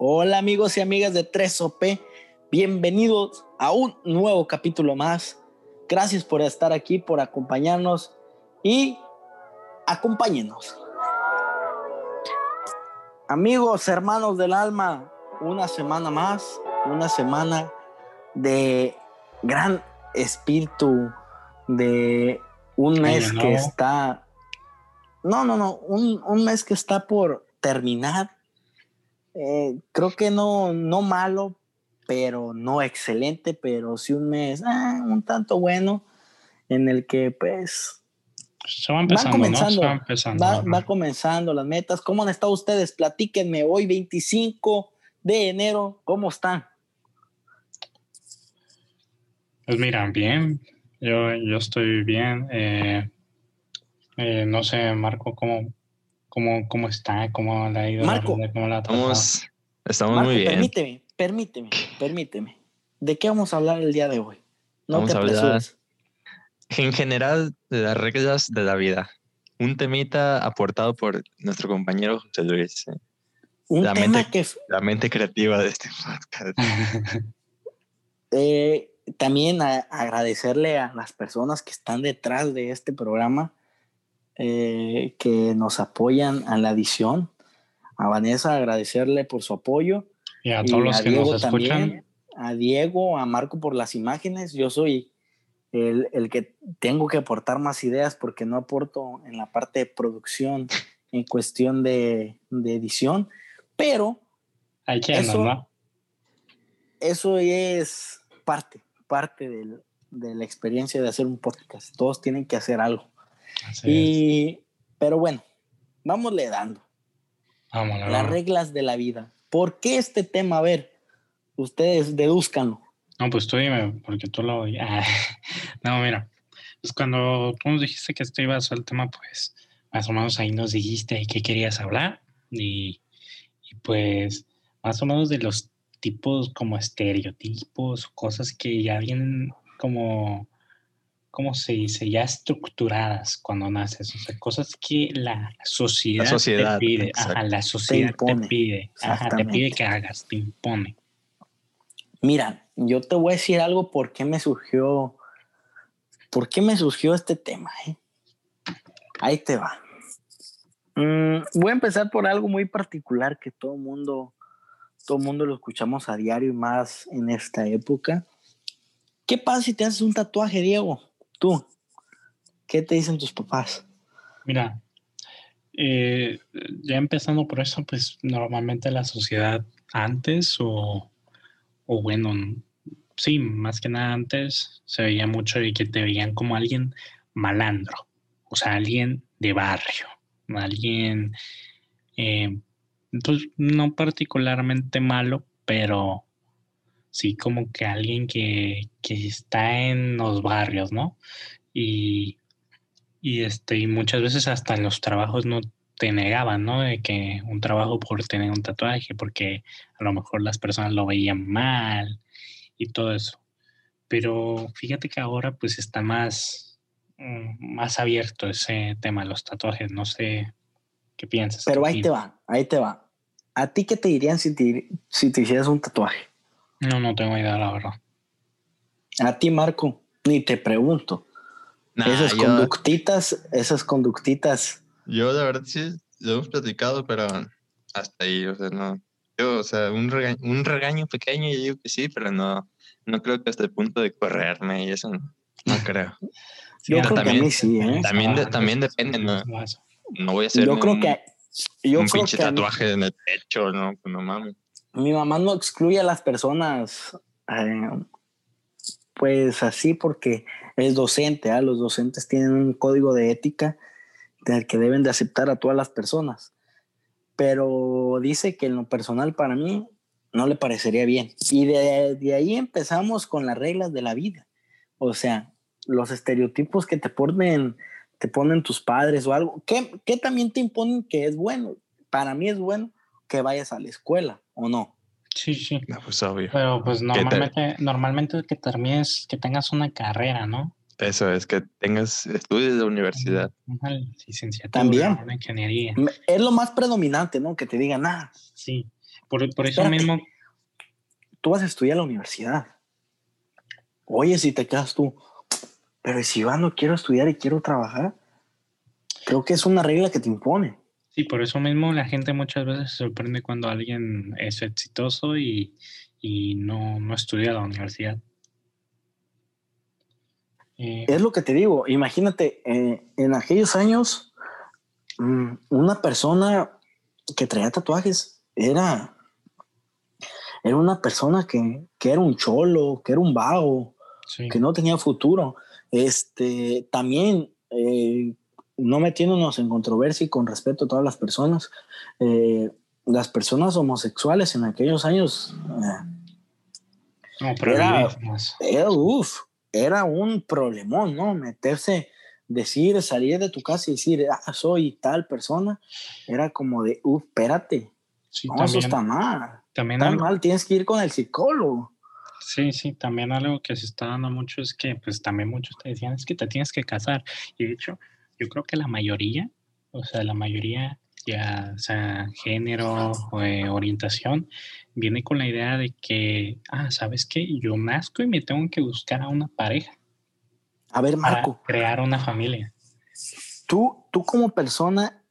Hola amigos y amigas de 3OP, bienvenidos a un nuevo capítulo más. Gracias por estar aquí, por acompañarnos y acompáñenos. Amigos, hermanos del alma, una semana más, una semana de gran espíritu, de un mes que está... No, no, no, un, un mes que está por terminar eh, creo que no, no malo, pero no excelente, pero sí un mes ah, un tanto bueno en el que pues se va empezando, comenzando, va, empezando va, comenzando las metas. ¿Cómo han estado ustedes? Platíquenme hoy 25 de enero, ¿cómo están? Pues mira, bien, yo, yo estoy bien. Eh, eh, no sé, Marco, ¿cómo, ¿Cómo, cómo está? ¿Cómo le ha ido? Marco, ¿Cómo la estamos, estamos muy bien. Permíteme, permíteme, permíteme. ¿De qué vamos a hablar el día de hoy? No vamos te apresures. En general, de las reglas de la vida. Un temita aportado por nuestro compañero José Luis. ¿eh? Un la tema mente, que... La mente creativa de este podcast. eh, también a agradecerle a las personas que están detrás de este programa eh, que nos apoyan a la edición. A Vanessa agradecerle por su apoyo. Y a todos los que Diego nos escuchan. a Diego, a Marco por las imágenes. Yo soy el, el, que tengo que aportar más ideas porque no aporto en la parte de producción en cuestión de, de edición. Pero Hay que eso, ¿no? eso es parte, parte del, de la experiencia de hacer un podcast. Todos tienen que hacer algo. Así Y, pero bueno, vámosle dando. Vámonos, Las reglas de la vida. ¿Por qué este tema? A ver, ustedes deduzcanlo. No, pues tú dime, porque tú lo... Ah, no, mira, pues cuando tú nos dijiste que esto iba a ser el tema, pues más o menos ahí nos dijiste de qué querías hablar y, y pues más o menos de los tipos como estereotipos, cosas que ya vienen como, ¿cómo se dice? Ya estructuradas cuando naces, o sea, cosas que la sociedad, La sociedad, te pide, ajá, la sociedad te, pide, ajá, te pide que hagas, te impone. Mira, yo te voy a decir algo por qué me surgió, por qué me surgió este tema. eh? Ahí te va. Mm, voy a empezar por algo muy particular que todo mundo, todo mundo lo escuchamos a diario y más en esta época. ¿Qué pasa si te haces un tatuaje, Diego? Tú, ¿qué te dicen tus papás? Mira, eh, ya empezando por eso, pues normalmente la sociedad antes o, o bueno, sí, más que nada antes se veía mucho y que te veían como alguien malandro, o sea, alguien de barrio, alguien, eh, pues no particularmente malo, pero sí como que alguien que, que está en los barrios, ¿no? Y, y, este, y muchas veces hasta los trabajos no te negaban, ¿no? De que un trabajo por tener un tatuaje, porque a lo mejor las personas lo veían mal y todo eso. Pero fíjate que ahora pues está más, mm, más abierto ese tema los tatuajes. No sé qué piensas. Pero ahí te va, ahí te va. ¿A ti qué te dirían si te, si te hicieras un tatuaje? No, no tengo idea, la verdad. A ti, Marco, ni te pregunto. Nah, esas yo, conductitas, esas conductitas. yo la verdad sí lo hemos platicado, pero hasta ahí, o sea, no. Yo, o sea, un regaño, un regaño pequeño, yo digo que sí, pero no, no creo que hasta el punto de correrme y eso no, no creo. Yo que a también- mí sí, ¿eh? También, de- Ah, también depende, ¿no? No voy a hacer Yo creo un, que yo un creo pinche que a mí- tatuaje en el pecho, ¿no? Pues no mames. Mi mamá no excluye a las personas eh, pues así porque es docente, ¿ah? los docentes tienen un código de ética del que deben de aceptar a todas las personas. Pero dice que en lo personal para mí no le parecería bien. Y de ahí empezamos con las reglas de la vida. O sea, los estereotipos que te ponen, te ponen tus padres o algo, que, que también te imponen que es bueno. Para mí es bueno que vayas a la escuela o no. Sí, sí. No, pues obvio. Pero pues te- normalmente, normalmente que termines, que tengas una carrera, ¿no? Eso es, que tengas estudios de universidad. Una licenciatura, También. una ingeniería. Es lo más predominante, ¿no? Que te digan, ah, Sí. Por, eso mismo. Tú vas a estudiar a la universidad. Oye, si te quedas tú, pero si yo no quiero estudiar y quiero trabajar, creo que es una regla que te impone. Sí, por eso mismo la gente muchas veces se sorprende cuando alguien es exitoso y, no, no estudia a la universidad. Eh, es lo que te digo, imagínate, eh, en aquellos años, mm, una persona que traía tatuajes era, era una persona que, era un cholo, que era un vago, que no tenía futuro. Este, también, eh, no metiéndonos en controversia y con respeto a todas las personas, las personas homosexuales en aquellos años... no, pero era, era, uf, era un problemón, ¿no? Meterse, decir, salir de tu casa y decir, ah, soy tal persona, era como de, uff, espérate, no, eso está mal. También está mal, tienes que ir con el psicólogo. Sí, sí, también algo que se está dando mucho es que, pues también muchos te decían, es que te tienes que casar. Y de hecho, yo creo que la mayoría, o sea, la mayoría, ya sea género o eh, orientación, viene con la idea de que, ah, ¿sabes qué? Yo nazco y me tengo que buscar a una pareja. A ver, Marco. crear una familia. ¿Tú, tú como persona,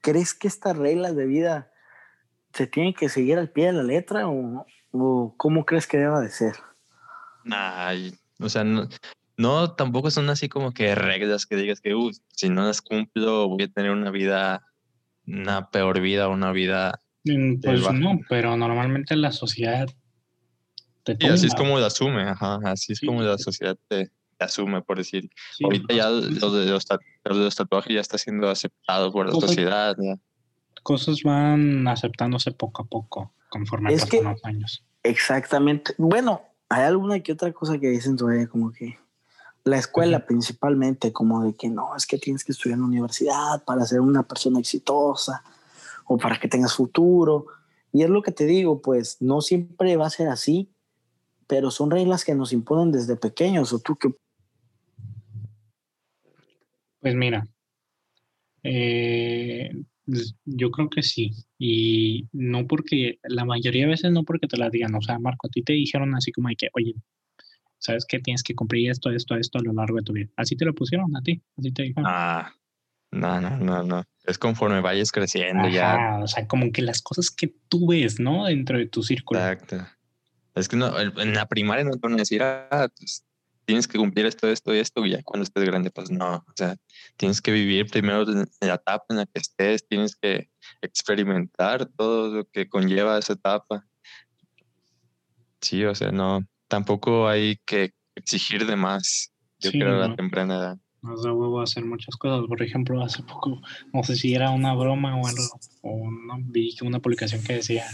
¿crees que estas reglas de vida se tienen que seguir al pie de la letra o, cómo crees que deba de ser? Nah, o sea, no, tampoco son así como que reglas que digas que, uh, si no las cumplo voy a tener una vida, una peor vida, una vida Mm, pues no, pero normalmente la sociedad te Y así es como lo asume, ajá, así es como la sociedad te, asume, por decir. Ahorita ya lo de los, tatuajes ya está siendo aceptado por la sociedad. Cosas van aceptándose poco a poco, conforme pasan los años. Exactamente. Bueno, hay alguna que otra cosa que dicen todavía como que la escuela principalmente, como de que no, es que tienes que estudiar en la universidad para ser una persona exitosa o para que tengas futuro. Y es lo que te digo, pues no siempre va a ser así, pero son reglas que nos imponen desde pequeños. ¿O tú qué? Pues mira, eh, yo creo que sí. Y no porque, la mayoría de veces no porque te la digan. O sea, Marco, a ti te dijeron así como hay que, oye, ¿sabes qué? Tienes que cumplir esto, esto, esto a lo largo de tu vida. Así te lo pusieron a ti, así te dijeron. Ah, no, no, no, no. Es conforme vayas creciendo ya. O sea, como que las cosas que tú ves, ¿no? Dentro de tu círculo. Exacto. Es que no, en la primaria no te van a decir, ah, pues tienes que cumplir esto, esto y esto, y ya cuando estés grande, pues no. O sea, tienes que vivir primero en la etapa en la que estés, tienes que experimentar todo lo que conlleva esa etapa. Sí, o sea, no, tampoco hay que exigir de más, yo creo, a la temprana edad nos da huevo hacer muchas cosas. Por ejemplo, hace poco, no sé si era una broma o algo, o no, vi una publicación que decía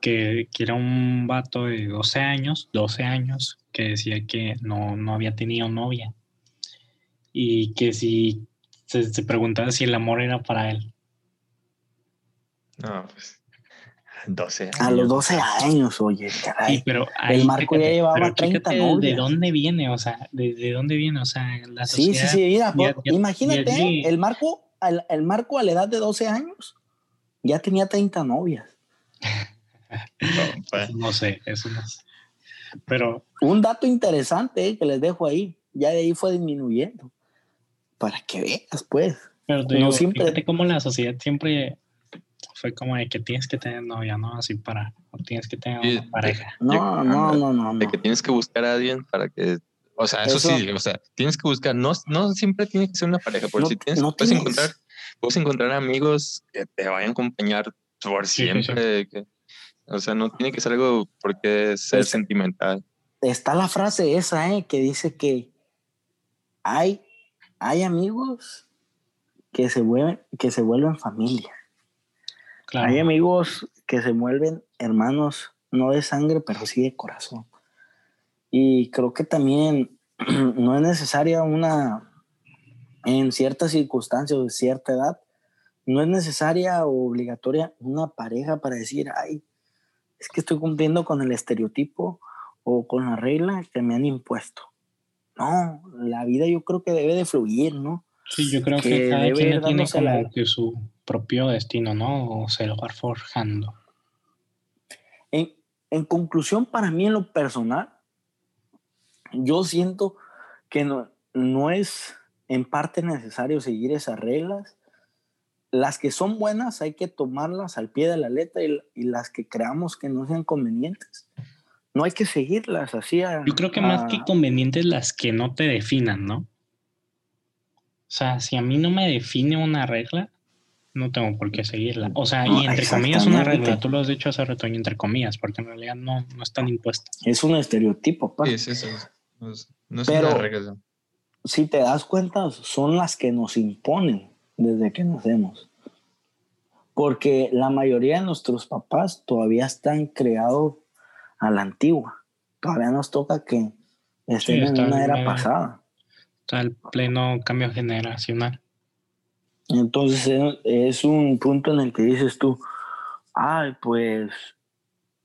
que, que, era un vato de 12 años, 12 años, que decía que no, no había tenido novia. Y que si se, se preguntaba si el amor era para él. No, pues 12 años. A los 12 años, oye, Sí, pero el Marco ya llevaba 30 novias. ¿De dónde viene? O sea, ¿de, dónde viene? O sea, la sociedad. Sí, sí, sí, mira, imagínate, el Marco, el, Marco a la edad de 12 años ya tenía 30 novias. no, pues. no sé, eso no sé. Pero. Un dato interesante eh, que les dejo ahí, ya de ahí fue disminuyendo. Para que veas, pues. Pero no siempre. Fíjate cómo la sociedad siempre fue como de que tienes que tener novia, ¿no? Así para, o tienes que tener una pareja. No, no, no, no, De que tienes que buscar a alguien para que, o sea, eso, sí, o sea, tienes que buscar, no, no siempre tiene que ser una pareja, por si tienes, puedes encontrar, puedes encontrar amigos que te vayan a acompañar por siempre, o sea, no tiene que ser algo porque ser sentimental. Está la frase esa, ¿eh? Que dice que hay, hay amigos que se vuelven, que se vuelven familia. Hay amigos que se vuelven hermanos, no de sangre, pero sí de corazón. Y creo que también no es necesaria una, en ciertas circunstancias de cierta edad, no es necesaria o obligatoria una pareja para decir, ay, es que estoy cumpliendo con el estereotipo o con la regla que me han impuesto. No, la vida yo creo que debe de fluir, ¿no? Sí, yo creo que, cada quien tiene como que su propio destino, ¿no? O se lo va forjando. en conclusión, para mí en lo personal, yo siento que no, no es en parte necesario seguir esas reglas. Las que son buenas hay que tomarlas al pie de la letra y, las que creamos que no sean convenientes, no hay que seguirlas así. Yo creo que más que convenientes las que no te definan, ¿no? O sea, si a mí no me define una regla, no tengo por qué seguirla. O sea, y entre comillas una regla, tú lo has dicho hace rato, y entre comillas, porque en realidad no, no están impuestas. Es un estereotipo, pa. Sí, sí, sí. No es, una regla. Si te das cuenta, son las que nos imponen desde que nacemos. Porque la mayoría de nuestros papás todavía están creados a la antigua. Todavía nos toca que estén en una era pasada. Está el pleno cambio generacional. Entonces es un punto en el que dices tú, ay, pues,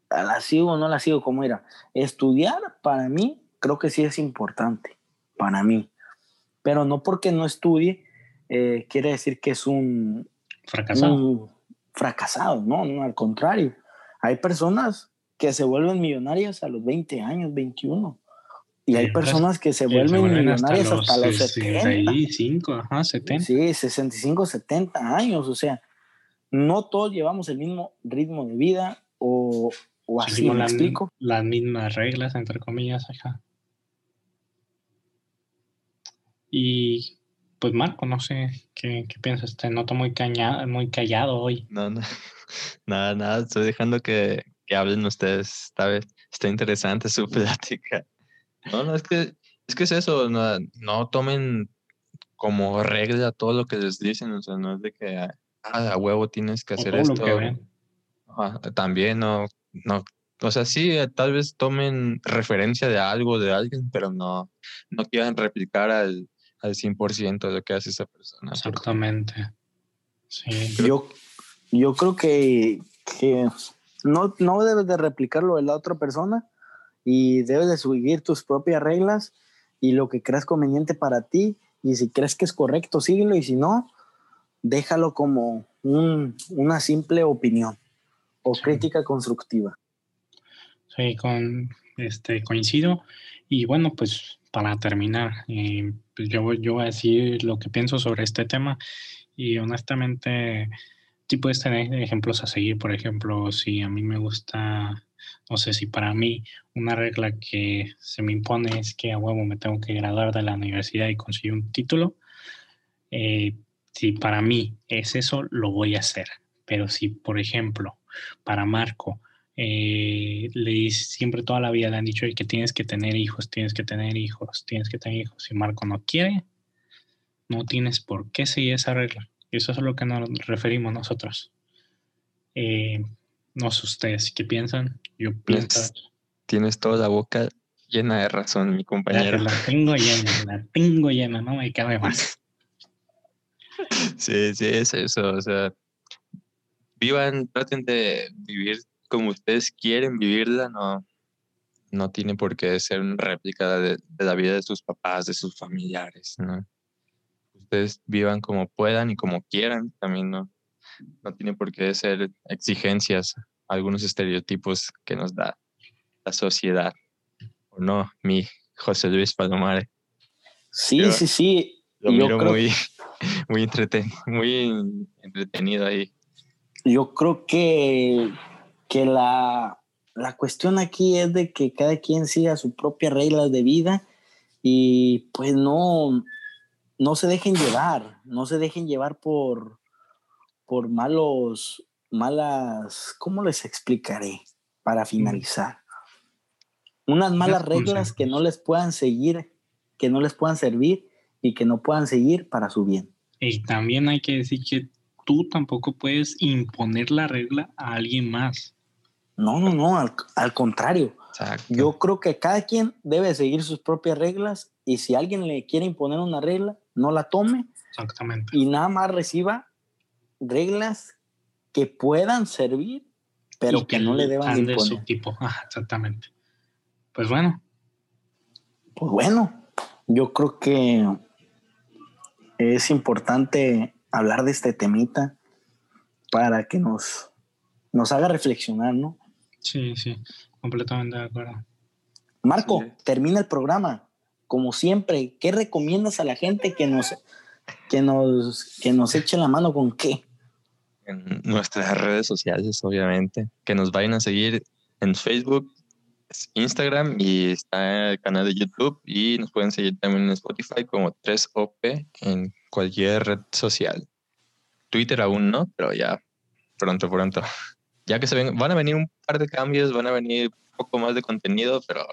la sigo o no la sigo, como era. Estudiar para mí creo que sí es importante, para mí. Pero no porque no estudie, eh, quiere decir que es un fracasado. fracasado, no, no, al contrario. Hay personas que se vuelven millonarias a los 20 años, 21. Y hay personas que se vuelven, millonarias hasta los, 65, ajá, 70. Sí, 65, 70 años. O sea, no todos llevamos el mismo ritmo de vida o, o así, ¿me explico? Las mismas reglas, entre comillas, acá. Y pues Marco, no sé qué, qué piensas, te noto muy, cañado, muy callado hoy. No, no, nada, nada, estoy dejando que, que hablen ustedes, esta vez. Está interesante su plática. No, no, es que es, que es eso, no, no tomen como regla todo lo que les dicen, o sea, no es de que ah, a huevo tienes que hacer esto. también no, no, o sea, sí, tal vez tomen referencia de algo, de alguien, pero no, no quieran replicar al, al 100% de lo que hace esa persona. Exactamente. Sí. Yo, yo creo que, que no, no debes de replicar lo de la otra persona, y debes de seguir tus propias reglas y lo que creas conveniente para ti y si crees que es correcto, síguelo y si no, déjalo como un, una simple opinión o crítica constructiva. Sí, con, este, coincido. Y bueno, pues para terminar, eh, pues yo, yo voy a decir lo que pienso sobre este tema y honestamente, sí puedes tener ejemplos a seguir. Por ejemplo, si a mí me gusta no sé si para mí una regla que se me impone es que a huevo me tengo que graduar de la universidad y conseguir un título. Eh, si para mí es eso, lo voy a hacer. Pero si, por ejemplo, para Marco, eh, le, siempre toda la vida le han dicho que tienes que tener hijos, tienes que tener hijos, tienes que tener hijos. Si Marco no quiere, no tienes por qué seguir esa regla. Eso es lo que nos referimos nosotros. Eh, no sé ustedes qué piensan. Yo pienso. Tienes toda la boca llena de razón, mi compañero. La, tengo llena, la tengo llena, no me cabe más. Sí, sí, es eso. O sea, vivan, traten de vivir como ustedes quieren vivirla, no, no tiene por qué ser una réplica de, de, la vida de sus papás, de sus familiares, ¿no? Ustedes vivan como puedan y como quieran, también no, no tiene por qué ser exigencias, algunos estereotipos que nos da la sociedad. ¿O no, mi José Luis Palomare? Sí, sí, sí. Lo miro muy, muy, muy entretenido ahí. Yo creo que, que la, la cuestión aquí es de que cada quien siga sus propias reglas de vida y pues no, no se dejen llevar, no se dejen llevar por, por malos, malas, ¿cómo les explicaré para finalizar? Unas malas reglas que no les puedan seguir, que no les puedan servir y que no puedan seguir para su bien. Y también hay que decir que tú tampoco puedes imponer la regla a alguien más. No, no, no, al, contrario. Yo creo que cada quien debe seguir sus propias reglas y si alguien le quiere imponer una regla, no la tome. Exactamente. Y nada más reciba reglas que puedan servir, pero que, no le deban imponer. De su tipo, exactamente. Pues bueno. Pues bueno, yo creo que es importante hablar de este temita para que nos, nos haga reflexionar, ¿no? Sí, sí. completamente de acuerdo. Marco, Sí. termina el programa. Como siempre, ¿qué recomiendas a la gente que nos, que nos, que nos eche la mano con qué? En nuestras redes sociales, obviamente. Que nos vayan a seguir en Facebook, Instagram y está el canal de YouTube. Y nos pueden seguir también en Spotify como 3OP en cualquier red social. Twitter aún no, pero ya pronto, pronto. Ya que se ven, van a venir un par de cambios, van a venir un poco más de contenido, pero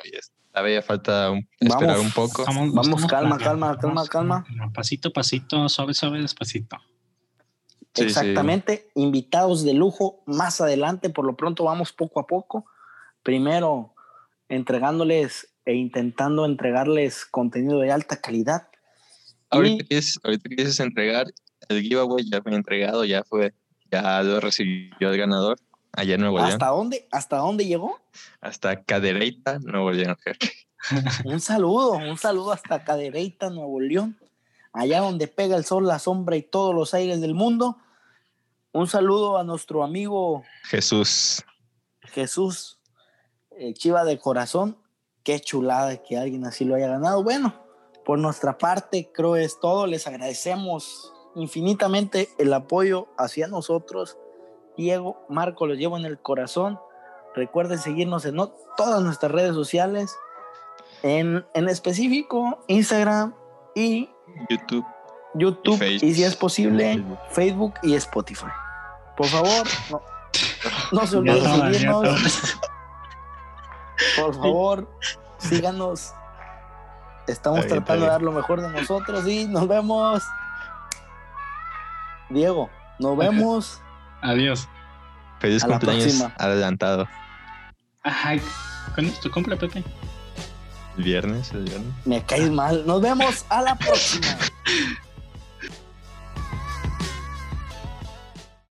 todavía falta un- esperar Vamos. un poco. Vamos, estamos calma, calma, calma, vamos, calma. calma, Pasito pasito, suave, suave, despacito. Sí, sí. Exactamente, invitados de lujo más adelante, por lo pronto vamos poco a poco. Primero, entregándoles e intentando entregarles contenido de alta calidad. Ahorita Y- que, es, ahorita que entregar, el giveaway ya fue entregado, ya fue, ya lo recibió el ganador allá en Nuevo León. ¿Hasta dónde, ¿Hasta dónde llegó? Hasta Cadereyta, Nuevo León. Un saludo, un saludo hasta Cadereyta, Nuevo León, allá donde pega el sol, la sombra y todos los aires del mundo. Un saludo a nuestro amigo Jesús. Jesús eh, Chiva de corazón. Qué chulada que alguien así lo haya ganado. Bueno, por nuestra parte, creo es todo. Les agradecemos infinitamente el apoyo hacia nosotros. Diego, Marco, los llevo en el corazón. Recuerden seguirnos en no- todas nuestras redes sociales, en, en específico Instagram y YouTube. YouTube, Y si es posible, Facebook. Facebook y Spotify. Por favor, no, no se olviden ya seguirnos. Por favor, síganos. Estamos Está bien, tratando de dar lo mejor de nosotros y nos vemos. Diego, nos vemos. Adiós. Feliz A cumpleaños adelantado. ¿cuándo es tu cumple, Pepe? El viernes, el viernes. Me caes mal. Nos vemos a la próxima.